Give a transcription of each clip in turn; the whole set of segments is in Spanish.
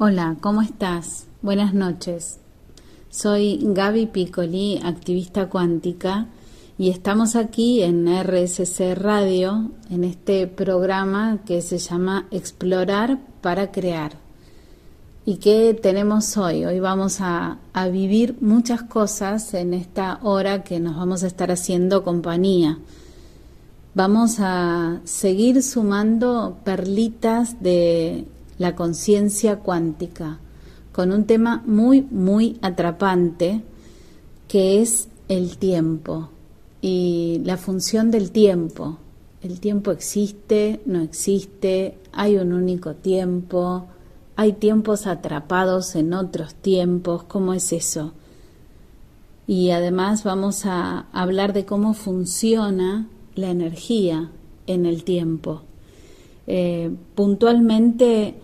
Hola, ¿cómo estás? Buenas noches. Soy Gaby Piccoli, activista cuántica, y estamos aquí en RSC Radio, en este programa que se llama Explorar para Crear. ¿Y qué tenemos hoy? Hoy vamos a, a vivir muchas cosas en esta hora que nos vamos a estar haciendo compañía. Vamos a seguir sumando perlitas de la conciencia cuántica, con un tema muy, muy atrapante, que es el tiempo y la función del tiempo. El tiempo existe, no existe, hay un único tiempo, hay tiempos atrapados en otros tiempos, ¿cómo es eso? Y además vamos a hablar de cómo funciona la energía en el tiempo. Eh, puntualmente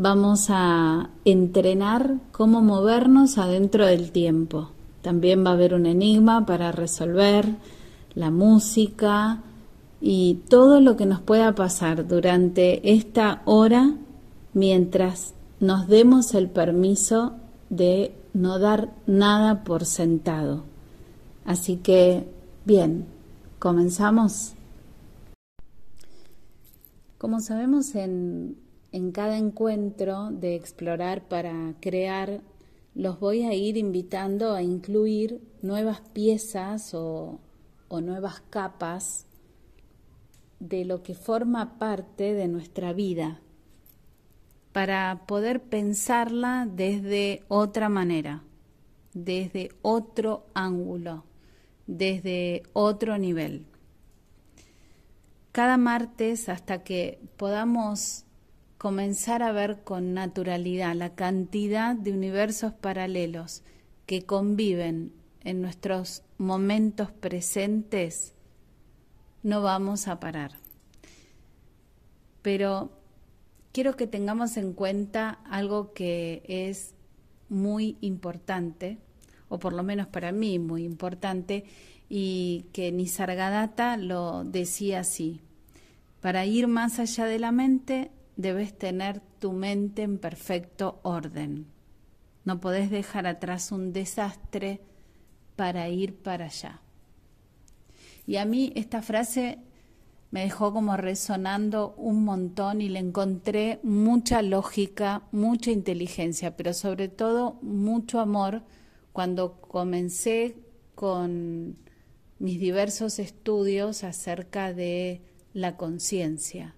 vamos a entrenar cómo movernos adentro del tiempo. También va a haber un enigma para resolver, la música y todo lo que nos pueda pasar durante esta hora mientras nos demos el permiso de no dar nada por sentado. Así que, bien, comenzamos. Como sabemos, en en cada encuentro de explorar para crear, los voy a ir invitando a incluir nuevas piezas o, nuevas capas de lo que forma parte de nuestra vida para poder pensarla desde otra manera, desde otro ángulo, desde otro nivel. Cada martes hasta que podamos comenzar a ver con naturalidad la cantidad de universos paralelos que conviven en nuestros momentos presentes, no vamos a parar. Pero quiero que tengamos en cuenta algo que es muy importante, o por lo menos para mí muy importante, y que Nisargadatta lo decía así. Para ir más allá de la mente debes tener tu mente en perfecto orden. No podés dejar atrás un desastre para ir para allá. Y a mí esta frase me dejó como resonando un montón y le encontré mucha lógica, mucha inteligencia, pero sobre todo mucho amor cuando comencé con mis diversos estudios acerca de la conciencia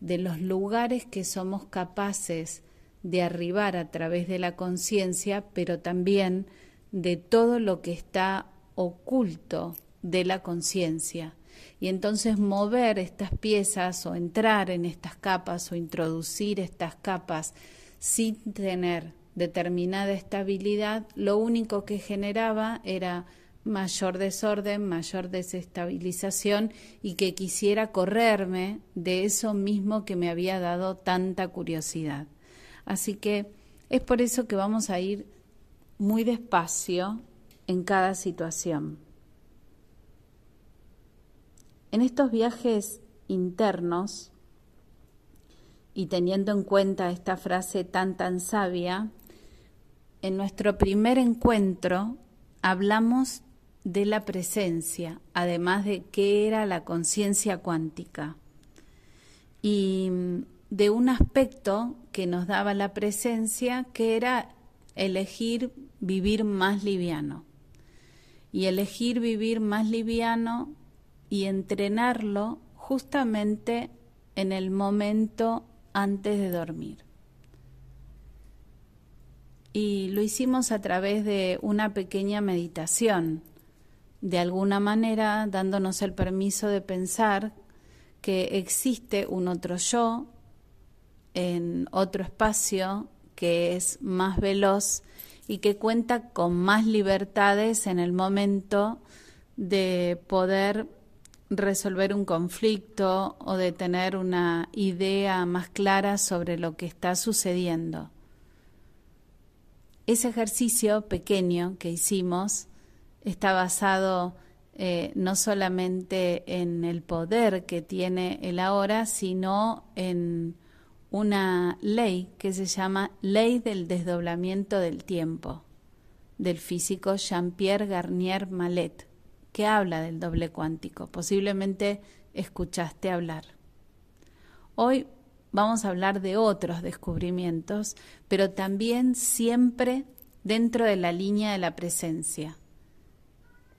de los lugares que somos capaces de arribar a través de la conciencia, pero también de todo lo que está oculto de la conciencia. Y entonces mover estas piezas o entrar en estas capas o introducir estas capas sin tener determinada estabilidad, lo único que generaba era mayor desorden, mayor desestabilización y que quisiera correrme de eso mismo que me había dado tanta curiosidad. Así que es por eso que vamos a ir muy despacio en cada situación. En estos viajes internos, y teniendo en cuenta esta frase tan tan sabia, en nuestro primer encuentro hablamos de la presencia, además de qué era la conciencia cuántica. Y mm, de un aspecto que nos daba la presencia, que era elegir vivir más liviano. Y elegir vivir más liviano y entrenarlo justamente en el momento antes de dormir. Y lo hicimos a través de una pequeña meditación de alguna manera dándonos el permiso de pensar que existe un otro yo en otro espacio que es más veloz y que cuenta con más libertades en el momento de poder resolver un conflicto o de tener una idea más clara sobre lo que está sucediendo. Ese ejercicio pequeño que hicimos está basado eh, no solamente en el poder que tiene el ahora, sino en una ley que se llama Ley del Desdoblamiento del Tiempo, del físico Jean-Pierre Garnier Mallet, que habla del doble cuántico. Posiblemente escuchaste hablar. Hoy vamos a hablar de otros descubrimientos, pero también siempre dentro de la línea de la presencia.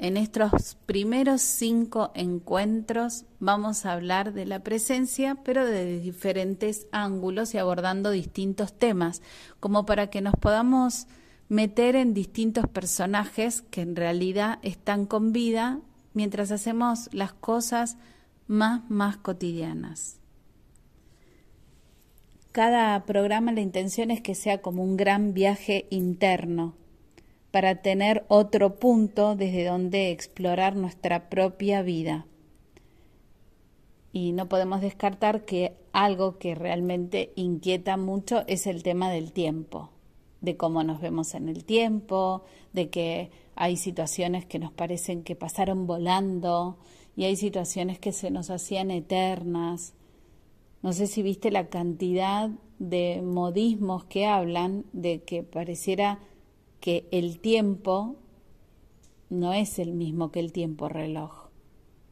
En estos primeros cinco encuentros vamos a hablar de la presencia, pero de diferentes ángulos y abordando distintos temas, como para que nos podamos meter en distintos personajes que en realidad están con vida mientras hacemos las cosas más, más cotidianas. Cada programa la intención es que sea como un gran viaje interno para tener otro punto desde donde explorar nuestra propia vida. Y no podemos descartar que algo que realmente inquieta mucho es el tema del tiempo, de cómo nos vemos en el tiempo, de que hay situaciones que nos parecen que pasaron volando y hay situaciones que se nos hacían eternas. No sé si viste la cantidad de modismos que hablan de que pareciera que el tiempo no es el mismo que el tiempo reloj,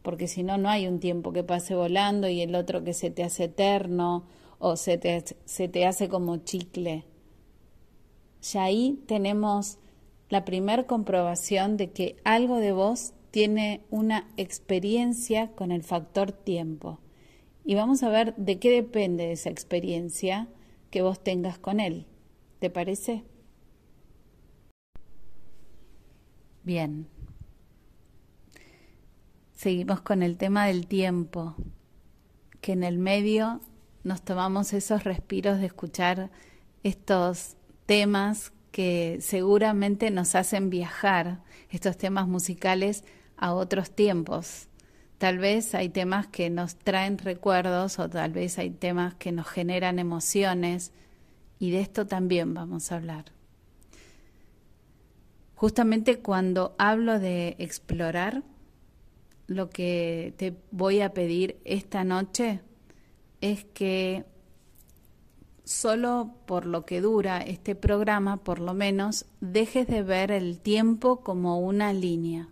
porque si no, no hay un tiempo que pase volando y el otro que se te hace eterno o se te, se te hace como chicle. Ya ahí tenemos la primer comprobación de que algo de vos tiene una experiencia con el factor tiempo. Y vamos a ver de qué depende esa experiencia que vos tengas con él. ¿Te parece? Bien. Seguimos con el tema del tiempo, que en el medio nos tomamos esos respiros de escuchar estos temas que seguramente nos hacen viajar, estos temas musicales, a otros tiempos. Tal vez hay temas que nos traen recuerdos o tal vez hay temas que nos generan emociones y de esto también vamos a hablar. Justamente cuando hablo de explorar, lo que te voy a pedir esta noche es que solo por lo que dura este programa, por lo menos, dejes de ver el tiempo como una línea.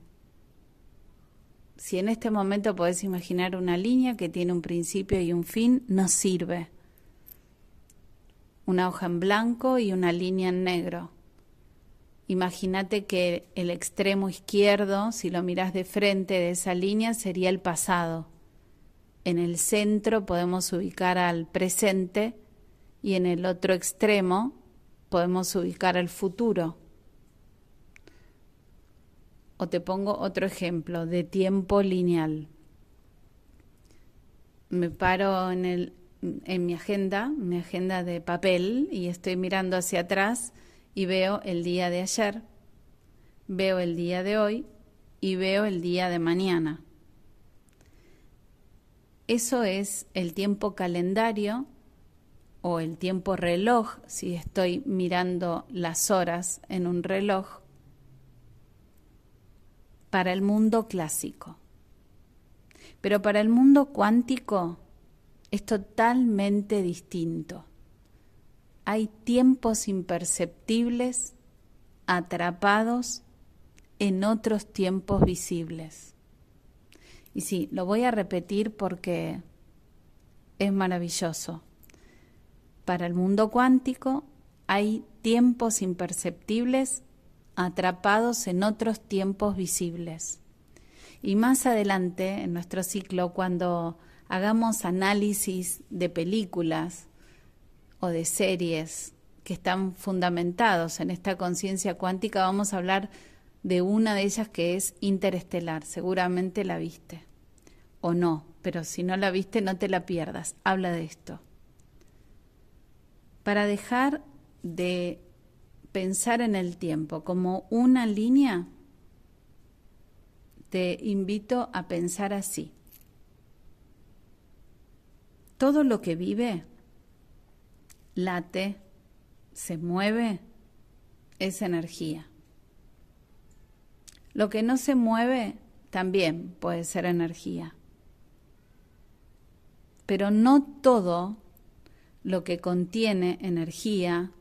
Si en este momento podés imaginar una línea que tiene un principio y un fin, no sirve. Una hoja en blanco y una línea en negro Imagínate que el extremo izquierdo, si lo miras de frente de esa línea, sería el pasado. En el centro podemos ubicar al presente y en el otro extremo podemos ubicar al futuro. O te pongo otro ejemplo de tiempo lineal. Me paro en, en mi agenda, mi agenda de papel, y estoy mirando hacia atrás y veo el día de ayer, veo el día de hoy y veo el día de mañana. Eso es el tiempo calendario o el tiempo reloj, si estoy mirando las horas en un reloj, para el mundo clásico. Pero para el mundo cuántico es totalmente distinto hay tiempos imperceptibles atrapados en otros tiempos visibles. Y sí, lo voy a repetir porque es maravilloso. Para el mundo cuántico hay tiempos imperceptibles atrapados en otros tiempos visibles. Y más adelante, en nuestro ciclo, cuando hagamos análisis de películas, o de series que están fundamentados en esta conciencia cuántica, vamos a hablar de una de ellas que es interestelar. Seguramente la viste o no, pero si no la viste no te la pierdas. Habla de esto. Para dejar de pensar en el tiempo como una línea, te invito a pensar así. Todo lo que vive late, se mueve, es energía. Lo que no se mueve también puede ser energía. Pero no todo lo que contiene energía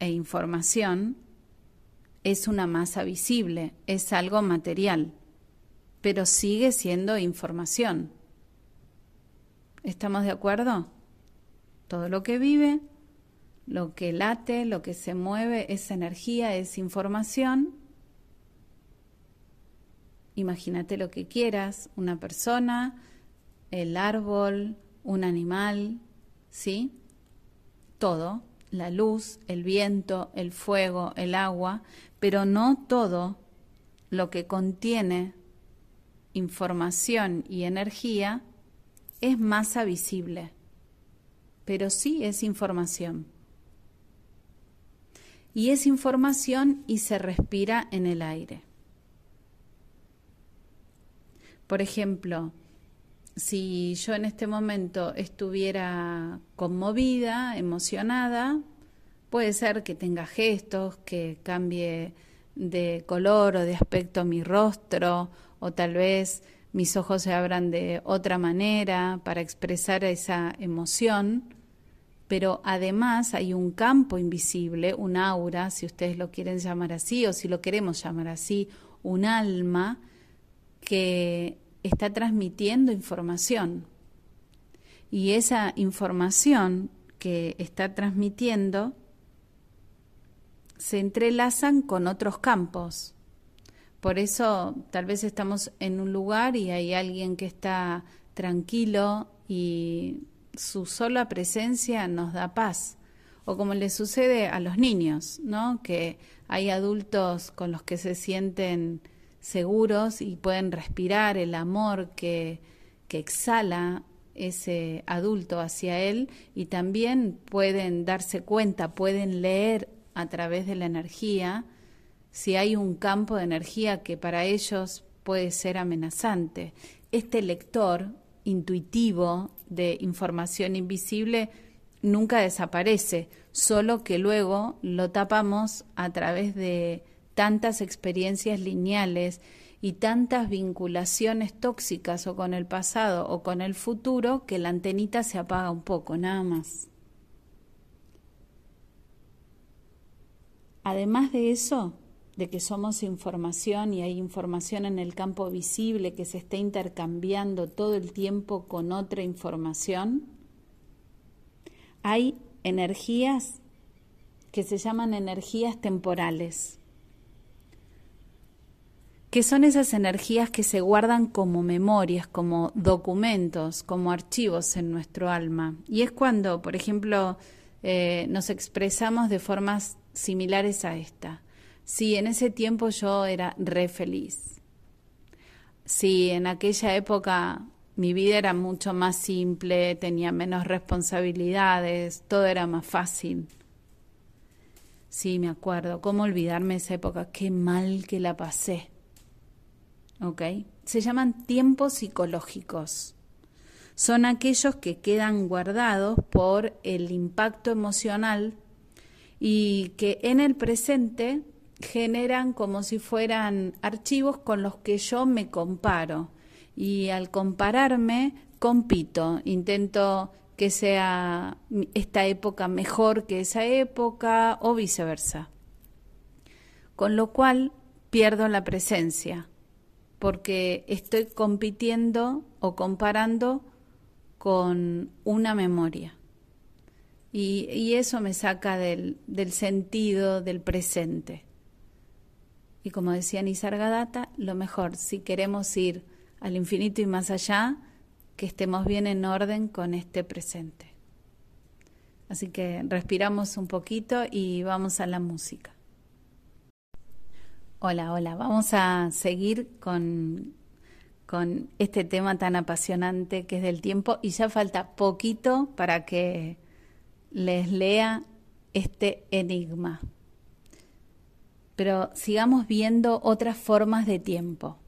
e información es una masa visible, es algo material, pero sigue siendo información. ¿Estamos de acuerdo? Todo lo que vive, lo que late, lo que se mueve, es energía, es información. Imagínate lo que quieras, una persona, el árbol, un animal, ¿sí? Todo, la luz, el viento, el fuego, el agua, pero no todo lo que contiene información y energía es masa visible, pero sí es información. Y es información y se respira en el aire. Por ejemplo, si yo en este momento estuviera conmovida, emocionada, puede ser que tenga gestos, que cambie de color o de aspecto mi rostro, o tal vez mis ojos se abran de otra manera para expresar esa emoción, pero además hay un campo invisible, un aura, si ustedes lo quieren llamar así, o si lo queremos llamar así, un alma que está transmitiendo información. Y esa información que está transmitiendo se entrelazan con otros campos. Por eso tal vez estamos en un lugar y hay alguien que está tranquilo y su sola presencia nos da paz. O como le sucede a los niños, ¿no? Que hay adultos con los que se sienten seguros y pueden respirar el amor que, que exhala ese adulto hacia él y también pueden darse cuenta, pueden leer a través de la energía si hay un campo de energía que para ellos puede ser amenazante. Este lector intuitivo de información invisible nunca desaparece, solo que luego lo tapamos a través de tantas experiencias lineales y tantas vinculaciones tóxicas o con el pasado o con el futuro que la antenita se apaga un poco, nada más. Además de eso, de que somos información y hay información en el campo visible que se está intercambiando todo el tiempo con otra información, hay energías que se llaman energías temporales que son esas energías que se guardan como memorias, como documentos, como archivos en nuestro alma. Y es cuando, por ejemplo, eh, nos expresamos de formas similares a esta. Si en ese tiempo yo era re feliz. Si en aquella época mi vida era mucho más simple, tenía menos responsabilidades, todo era más fácil. Sí, me acuerdo. ¿Cómo olvidarme esa época? Qué mal que la pasé. ¿ok? Se llaman tiempos psicológicos. Son aquellos que quedan guardados por el impacto emocional y que en el presente generan como si fueran archivos con los que yo me comparo. Y al compararme, compito, intento que sea esta época mejor que esa época o viceversa. Con lo cual pierdo la presencia porque estoy compitiendo o comparando con una memoria. Y, eso me saca del, del, sentido del presente. Y como decía Nisargadatta, lo mejor, si queremos ir al infinito y más allá, que estemos bien en orden con este presente. Así que respiramos un poquito y vamos a la música. Hola, hola. Vamos a seguir con, con este tema tan apasionante que es del tiempo y ya falta poquito para que les lea este enigma. Pero sigamos viendo otras formas de tiempo.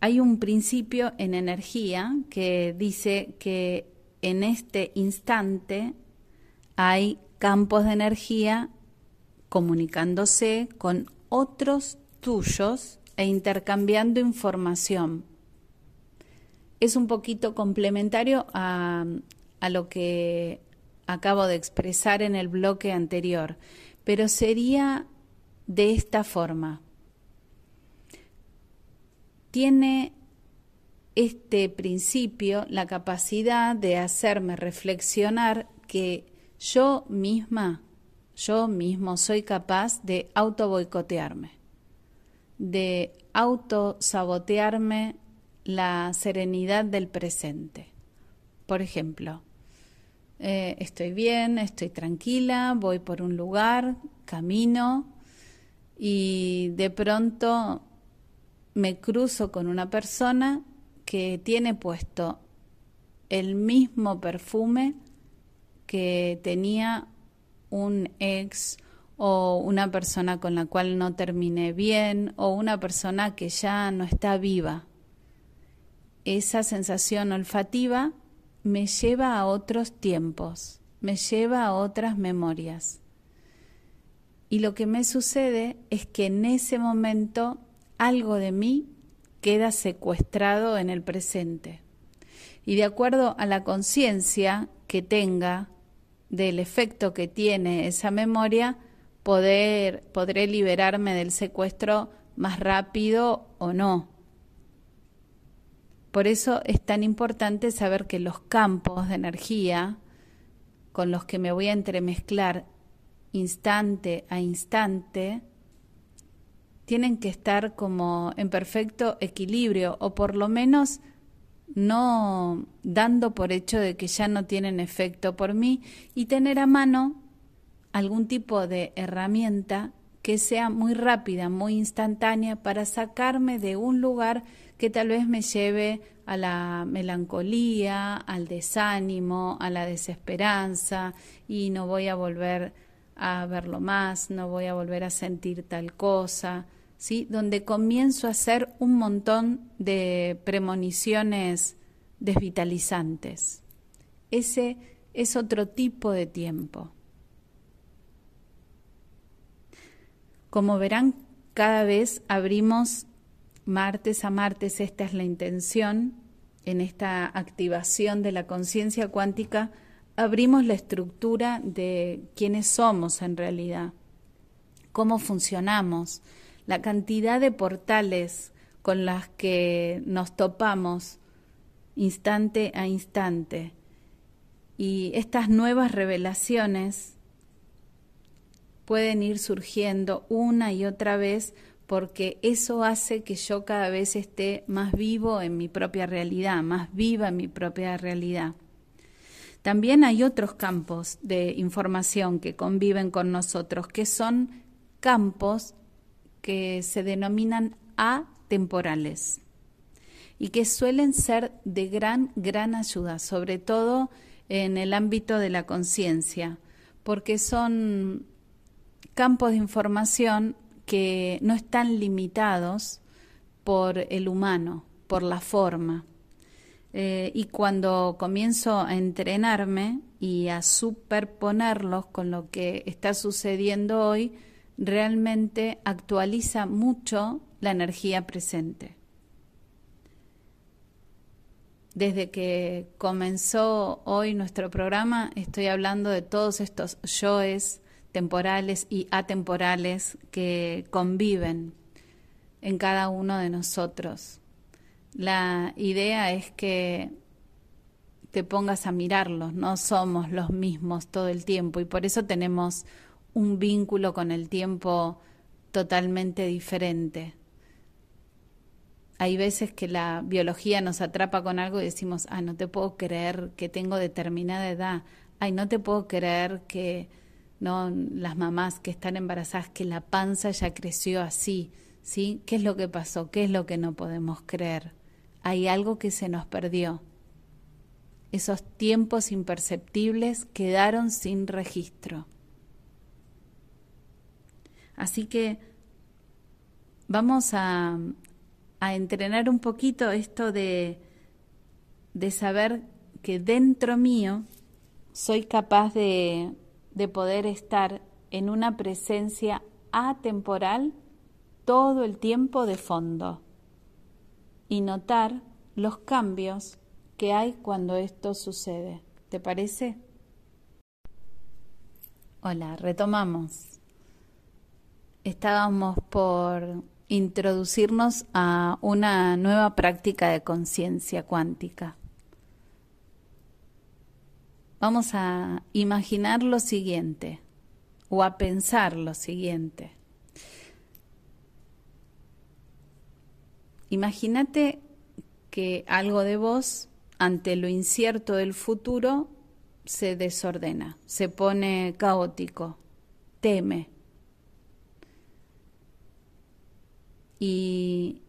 Hay un principio en energía que dice que en este instante hay campos de energía comunicándose con otros tuyos e intercambiando información. Es un poquito complementario a, lo que acabo de expresar en el bloque anterior, pero sería de esta forma. Tiene este principio la capacidad de hacerme reflexionar que yo misma, yo mismo soy capaz de auto boicotearme, de auto sabotearme la serenidad del presente. Por ejemplo, eh, estoy bien, estoy tranquila, voy por un lugar, camino y de pronto me cruzo con una persona que tiene puesto el mismo perfume que tenía un ex o una persona con la cual no terminé bien o una persona que ya no está viva. Esa sensación olfativa me lleva a otros tiempos, me lleva a otras memorias. Y lo que me sucede es que en ese momento algo de mí queda secuestrado en el presente. Y de acuerdo a la conciencia que tenga del efecto que tiene esa memoria, poder, podré liberarme del secuestro más rápido o no. Por eso es tan importante saber que los campos de energía con los que me voy a entremezclar instante a instante tienen que estar como en perfecto equilibrio o por lo menos no dando por hecho de que ya no tienen efecto por mí y tener a mano algún tipo de herramienta que sea muy rápida, muy instantánea para sacarme de un lugar que tal vez me lleve a la melancolía, al desánimo, a la desesperanza y no voy a volver a verlo más, no voy a volver a sentir tal cosa, ¿sí? Donde comienzo a hacer un montón de premoniciones desvitalizantes. Ese es otro tipo de tiempo. Como verán, cada vez abrimos martes a martes, esta es la intención, en esta activación de la conciencia cuántica, abrimos la estructura de quiénes somos en realidad, cómo funcionamos, la cantidad de portales con las que nos topamos instante a instante. Y estas nuevas revelaciones pueden ir surgiendo una y otra vez porque eso hace que yo cada vez esté más vivo en mi propia realidad, más viva en mi propia realidad. También hay otros campos de información que conviven con nosotros, que son campos que se denominan atemporales y que suelen ser de gran, gran ayuda, sobre todo en el ámbito de la conciencia, porque son campos de información que no están limitados por el humano, por la forma. Eh, y cuando comienzo a entrenarme y a superponerlos con lo que está sucediendo hoy, realmente actualiza mucho la energía presente. Desde que comenzó hoy nuestro programa, estoy hablando de todos estos yoes temporales y atemporales que conviven en cada uno de nosotros la idea es que te pongas a mirarlos, no somos los mismos todo el tiempo y por eso tenemos un vínculo con el tiempo totalmente diferente. Hay veces que la biología nos atrapa con algo y decimos, ah, no te puedo creer que tengo determinada edad, ay, no te puedo creer que no las mamás que están embarazadas que la panza ya creció así, ¿sí? ¿Qué es lo que pasó? ¿Qué es lo que no podemos creer? hay algo que se nos perdió. Esos tiempos imperceptibles quedaron sin registro. Así que vamos a, entrenar un poquito esto de, de saber que dentro mío soy capaz de, de poder estar en una presencia atemporal todo el tiempo de fondo y notar los cambios que hay cuando esto sucede. ¿Te parece? Hola, retomamos. Estábamos por introducirnos a una nueva práctica de conciencia cuántica. Vamos a imaginar lo siguiente o a pensar lo siguiente. Imagínate que algo de vos, ante lo incierto del futuro, se desordena, se pone caótico, teme. Y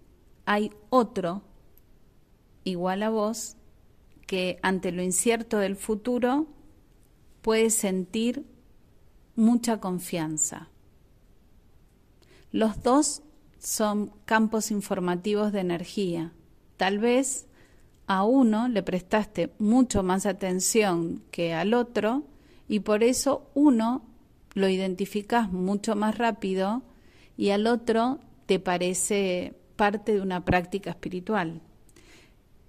hay otro igual a vos que ante lo incierto del futuro puede sentir mucha confianza. Los dos son campos informativos de energía. Tal vez a uno le prestaste mucho más atención que al otro y por eso uno lo identificas mucho más rápido y al otro te parece parte de una práctica espiritual.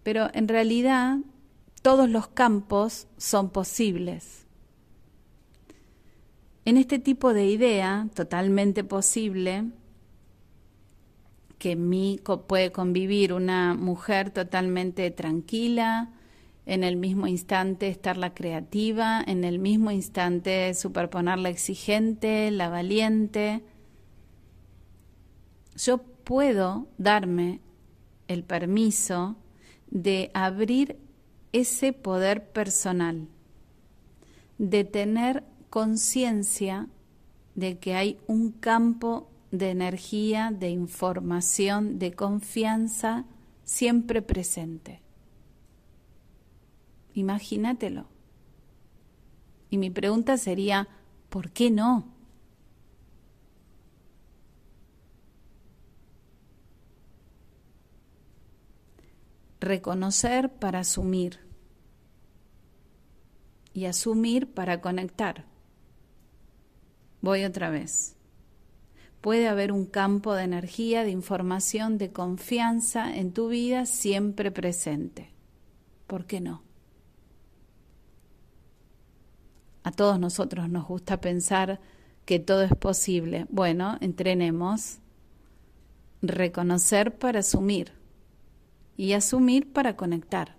Pero en realidad todos los campos son posibles. En este tipo de idea, totalmente posible, que en mí puede convivir una mujer totalmente tranquila, en el mismo instante estar la creativa, en el mismo instante superponer la exigente, la valiente. Yo puedo darme el permiso de abrir ese poder personal, de tener conciencia de que hay un campo de energía, de información, de confianza siempre presente. Imagínatelo. Y mi pregunta sería, ¿por qué no? Reconocer para asumir y asumir para conectar. Voy otra vez. Puede haber un campo de energía, de información, de confianza en tu vida siempre presente. ¿Por qué no? A todos nosotros nos gusta pensar que todo es posible. Bueno, entrenemos. Reconocer para asumir y asumir para conectar.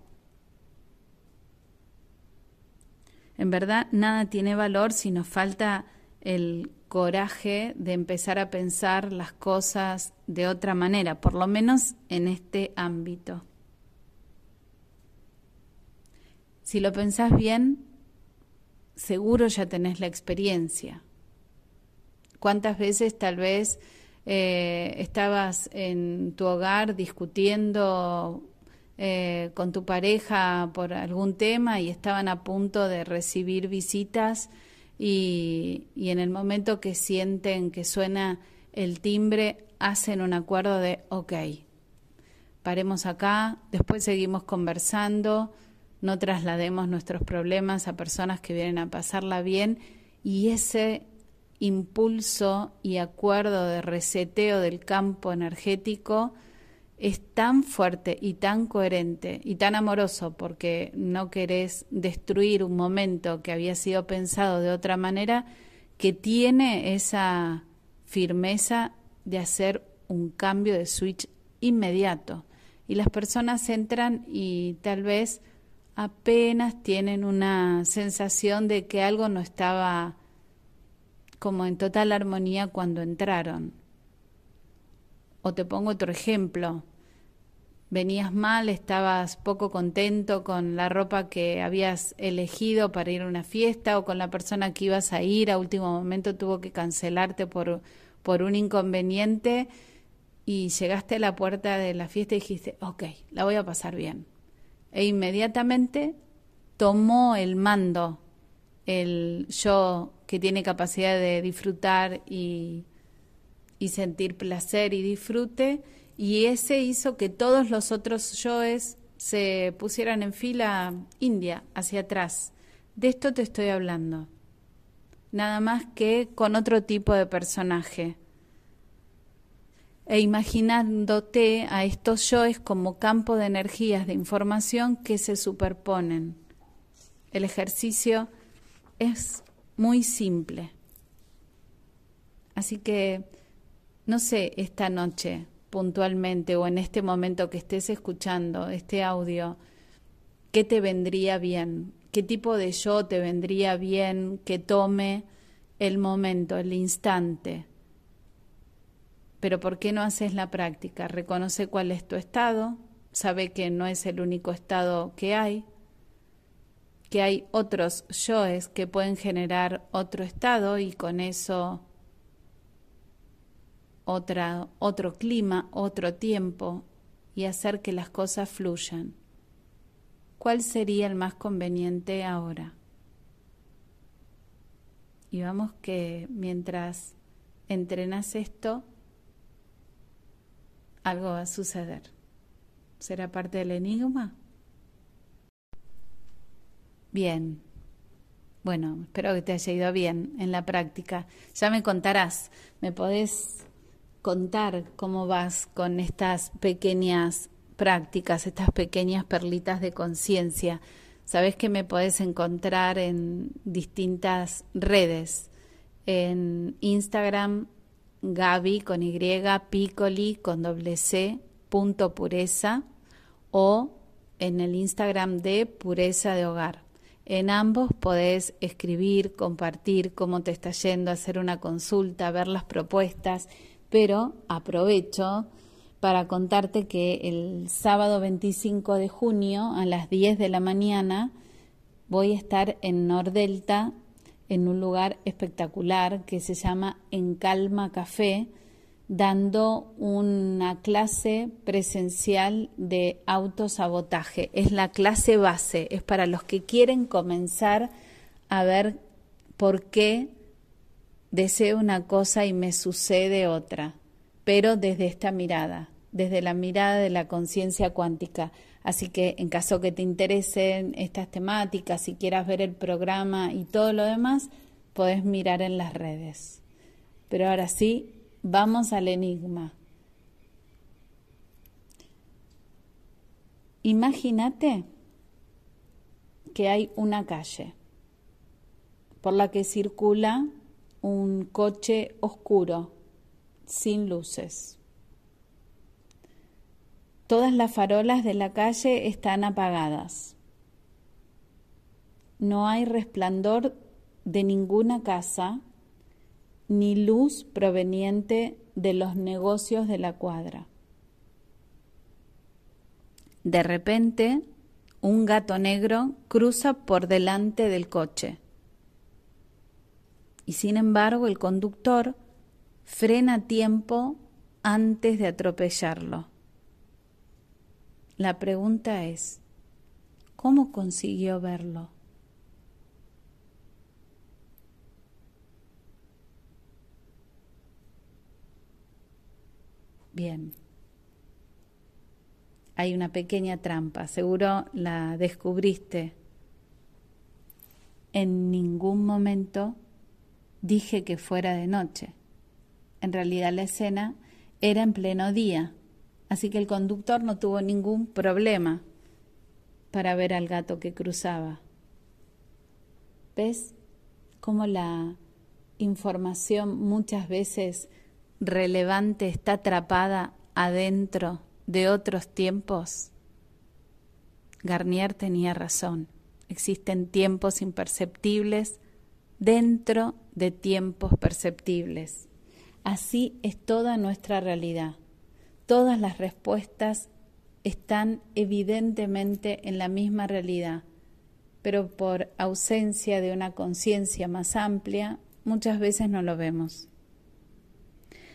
En verdad, nada tiene valor si nos falta el coraje de empezar a pensar las cosas de otra manera, por lo menos en este ámbito. Si lo pensás bien, seguro ya tenés la experiencia. ¿Cuántas veces tal vez eh, estabas en tu hogar discutiendo eh, con tu pareja por algún tema y estaban a punto de recibir visitas? y, en el momento que sienten que suena el timbre, hacen un acuerdo de, ok, paremos acá, después seguimos conversando, no traslademos nuestros problemas a personas que vienen a pasarla bien y ese impulso y acuerdo de reseteo del campo energético es tan fuerte y tan coherente y tan amoroso porque no querés destruir un momento que había sido pensado de otra manera, que tiene esa firmeza de hacer un cambio de switch inmediato. Y las personas entran y tal vez apenas tienen una sensación de que algo no estaba como en total armonía cuando entraron o te pongo otro ejemplo. Venías mal, estabas poco contento con la ropa que habías elegido para ir a una fiesta o con la persona que ibas a ir, a último momento tuvo que cancelarte por, por un inconveniente y llegaste a la puerta de la fiesta y dijiste, ok, la voy a pasar bien. E inmediatamente tomó el mando el yo que tiene capacidad de disfrutar y y sentir placer y disfrute, y ese hizo que todos los otros yoes se pusieran en fila india, hacia atrás. De esto te estoy hablando. Nada más que con otro tipo de personaje. E imaginándote a estos yoes como campo de energías de información que se superponen. el ejercicio es muy simple. Así que, no sé, esta noche puntualmente o en este momento que estés escuchando este audio, ¿qué te vendría bien? ¿Qué tipo de yo te vendría bien que tome el momento, el instante? Pero ¿por qué no haces la práctica? Reconoce cuál es tu estado, sabe que no es el único estado que hay, que hay otros yoes que pueden generar otro estado y con eso otra, otro clima, otro tiempo y hacer que las cosas fluyan. ¿Cuál sería el más conveniente ahora? Y vamos que mientras entrenas esto, algo va a suceder. ¿Será parte del enigma? Bien. Bueno, espero que te haya ido bien en la práctica. Ya me contarás. Me podés contar cómo vas con estas pequeñas prácticas, estas pequeñas perlitas de conciencia. Sabes que me puedes encontrar en distintas redes. En Instagram, Gaby con Y, Piccoli con doble C, punto pureza, o en el Instagram de Pureza de Hogar. En ambos podés escribir, compartir cómo te está yendo, hacer una consulta, ver las propuestas pero aprovecho para contarte que el sábado 25 de junio a las 10 de la mañana voy a estar en Nordelta en un lugar espectacular que se llama En Calma Café, dando una clase presencial de autosabotaje. Es la clase base, es para los que quieren comenzar a ver por qué deseo una cosa y me sucede otra, pero desde esta mirada, desde la mirada de la conciencia cuántica. Así que en caso que te interesen estas temáticas, si quieras ver el programa y todo lo demás, podés mirar en las redes. Pero ahora sí, vamos al enigma. Imagínate que hay una calle por la que circula un coche oscuro, sin luces. Todas las farolas de la calle están apagadas. No hay resplandor de ninguna casa ni luz proveniente de los negocios de la cuadra. De repente, un gato negro cruza por delante del coche y sin embargo el conductor frena tiempo antes de atropellarlo. La pregunta es, ¿cómo consiguió verlo? Bien. Hay una pequeña trampa, seguro la descubriste. En ningún momento dije que fuera de noche. En realidad la escena era en pleno día, así que el conductor no tuvo ningún problema para ver al gato que cruzaba. ¿Ves cómo la información muchas veces relevante está atrapada adentro de otros tiempos? Garnier tenía razón. Existen tiempos imperceptibles dentro de tiempos perceptibles. Así es toda nuestra realidad. Todas las respuestas están evidentemente en la misma realidad, pero por ausencia de una conciencia más amplia, muchas veces no lo vemos.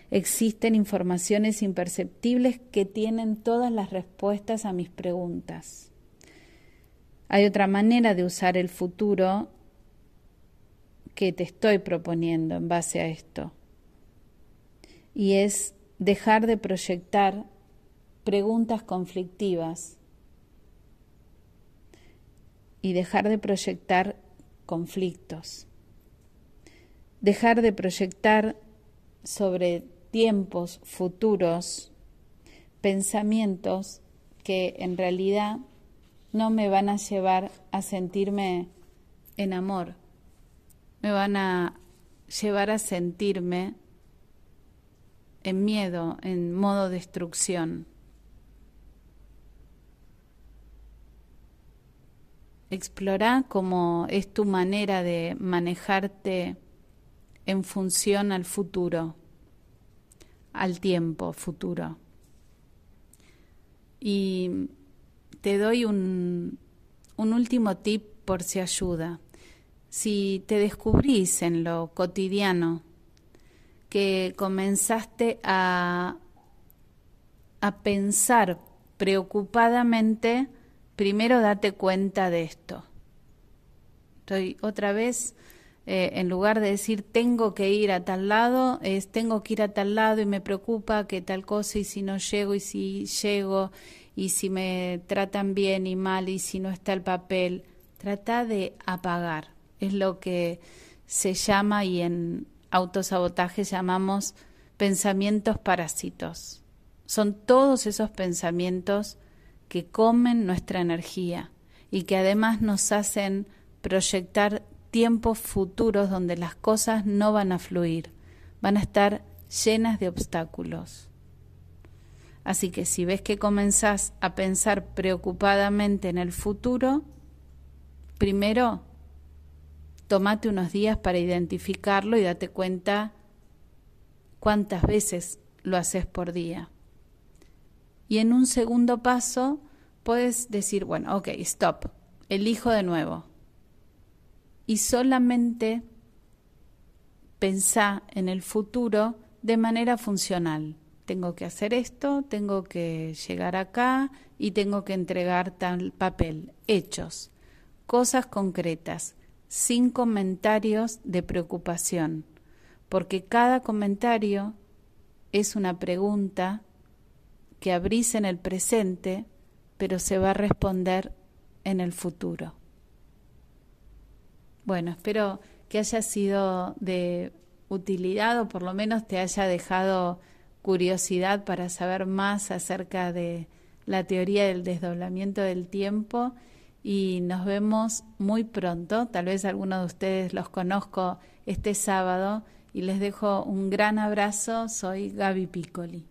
Existen informaciones imperceptibles que tienen todas las respuestas a mis preguntas. Hay otra manera de usar el futuro que te estoy proponiendo en base a esto. Y es dejar de proyectar preguntas conflictivas y dejar de proyectar conflictos. Dejar de proyectar sobre tiempos futuros pensamientos que en realidad no me van a llevar a sentirme en amor, me van a llevar a sentirme en miedo, en modo destrucción. Explora cómo es tu manera de manejarte en función al futuro, al tiempo futuro. Y te doy un, un último tip por si ayuda. Si te descubrís en lo cotidiano que comenzaste a, a pensar preocupadamente, primero date cuenta de esto. Estoy otra vez, eh, en lugar de decir tengo que ir a tal lado, es tengo que ir a tal lado y me preocupa que tal cosa y si no llego y si llego y si me tratan bien y mal y si no está el papel. Trata de apagar. Es lo que se llama y en autosabotaje llamamos pensamientos parásitos. Son todos esos pensamientos que comen nuestra energía y que además nos hacen proyectar tiempos futuros donde las cosas no van a fluir, van a estar llenas de obstáculos. Así que si ves que comenzás a pensar preocupadamente en el futuro, primero tómate unos días para identificarlo y date cuenta cuántas veces lo haces por día. Y en un segundo paso puedes decir, bueno, ok, stop, elijo de nuevo. Y solamente pensá en el futuro de manera funcional. Tengo que hacer esto, tengo que llegar acá y tengo que entregar tal papel. Hechos, cosas concretas sin comentarios de preocupación, porque cada comentario es una pregunta que abrís en el presente, pero se va a responder en el futuro. Bueno, espero que haya sido de utilidad o por lo menos te haya dejado curiosidad para saber más acerca de la teoría del desdoblamiento del tiempo y nos vemos muy pronto. Tal vez algunos de ustedes los conozco este sábado y les dejo un gran abrazo. Soy Gaby Piccoli.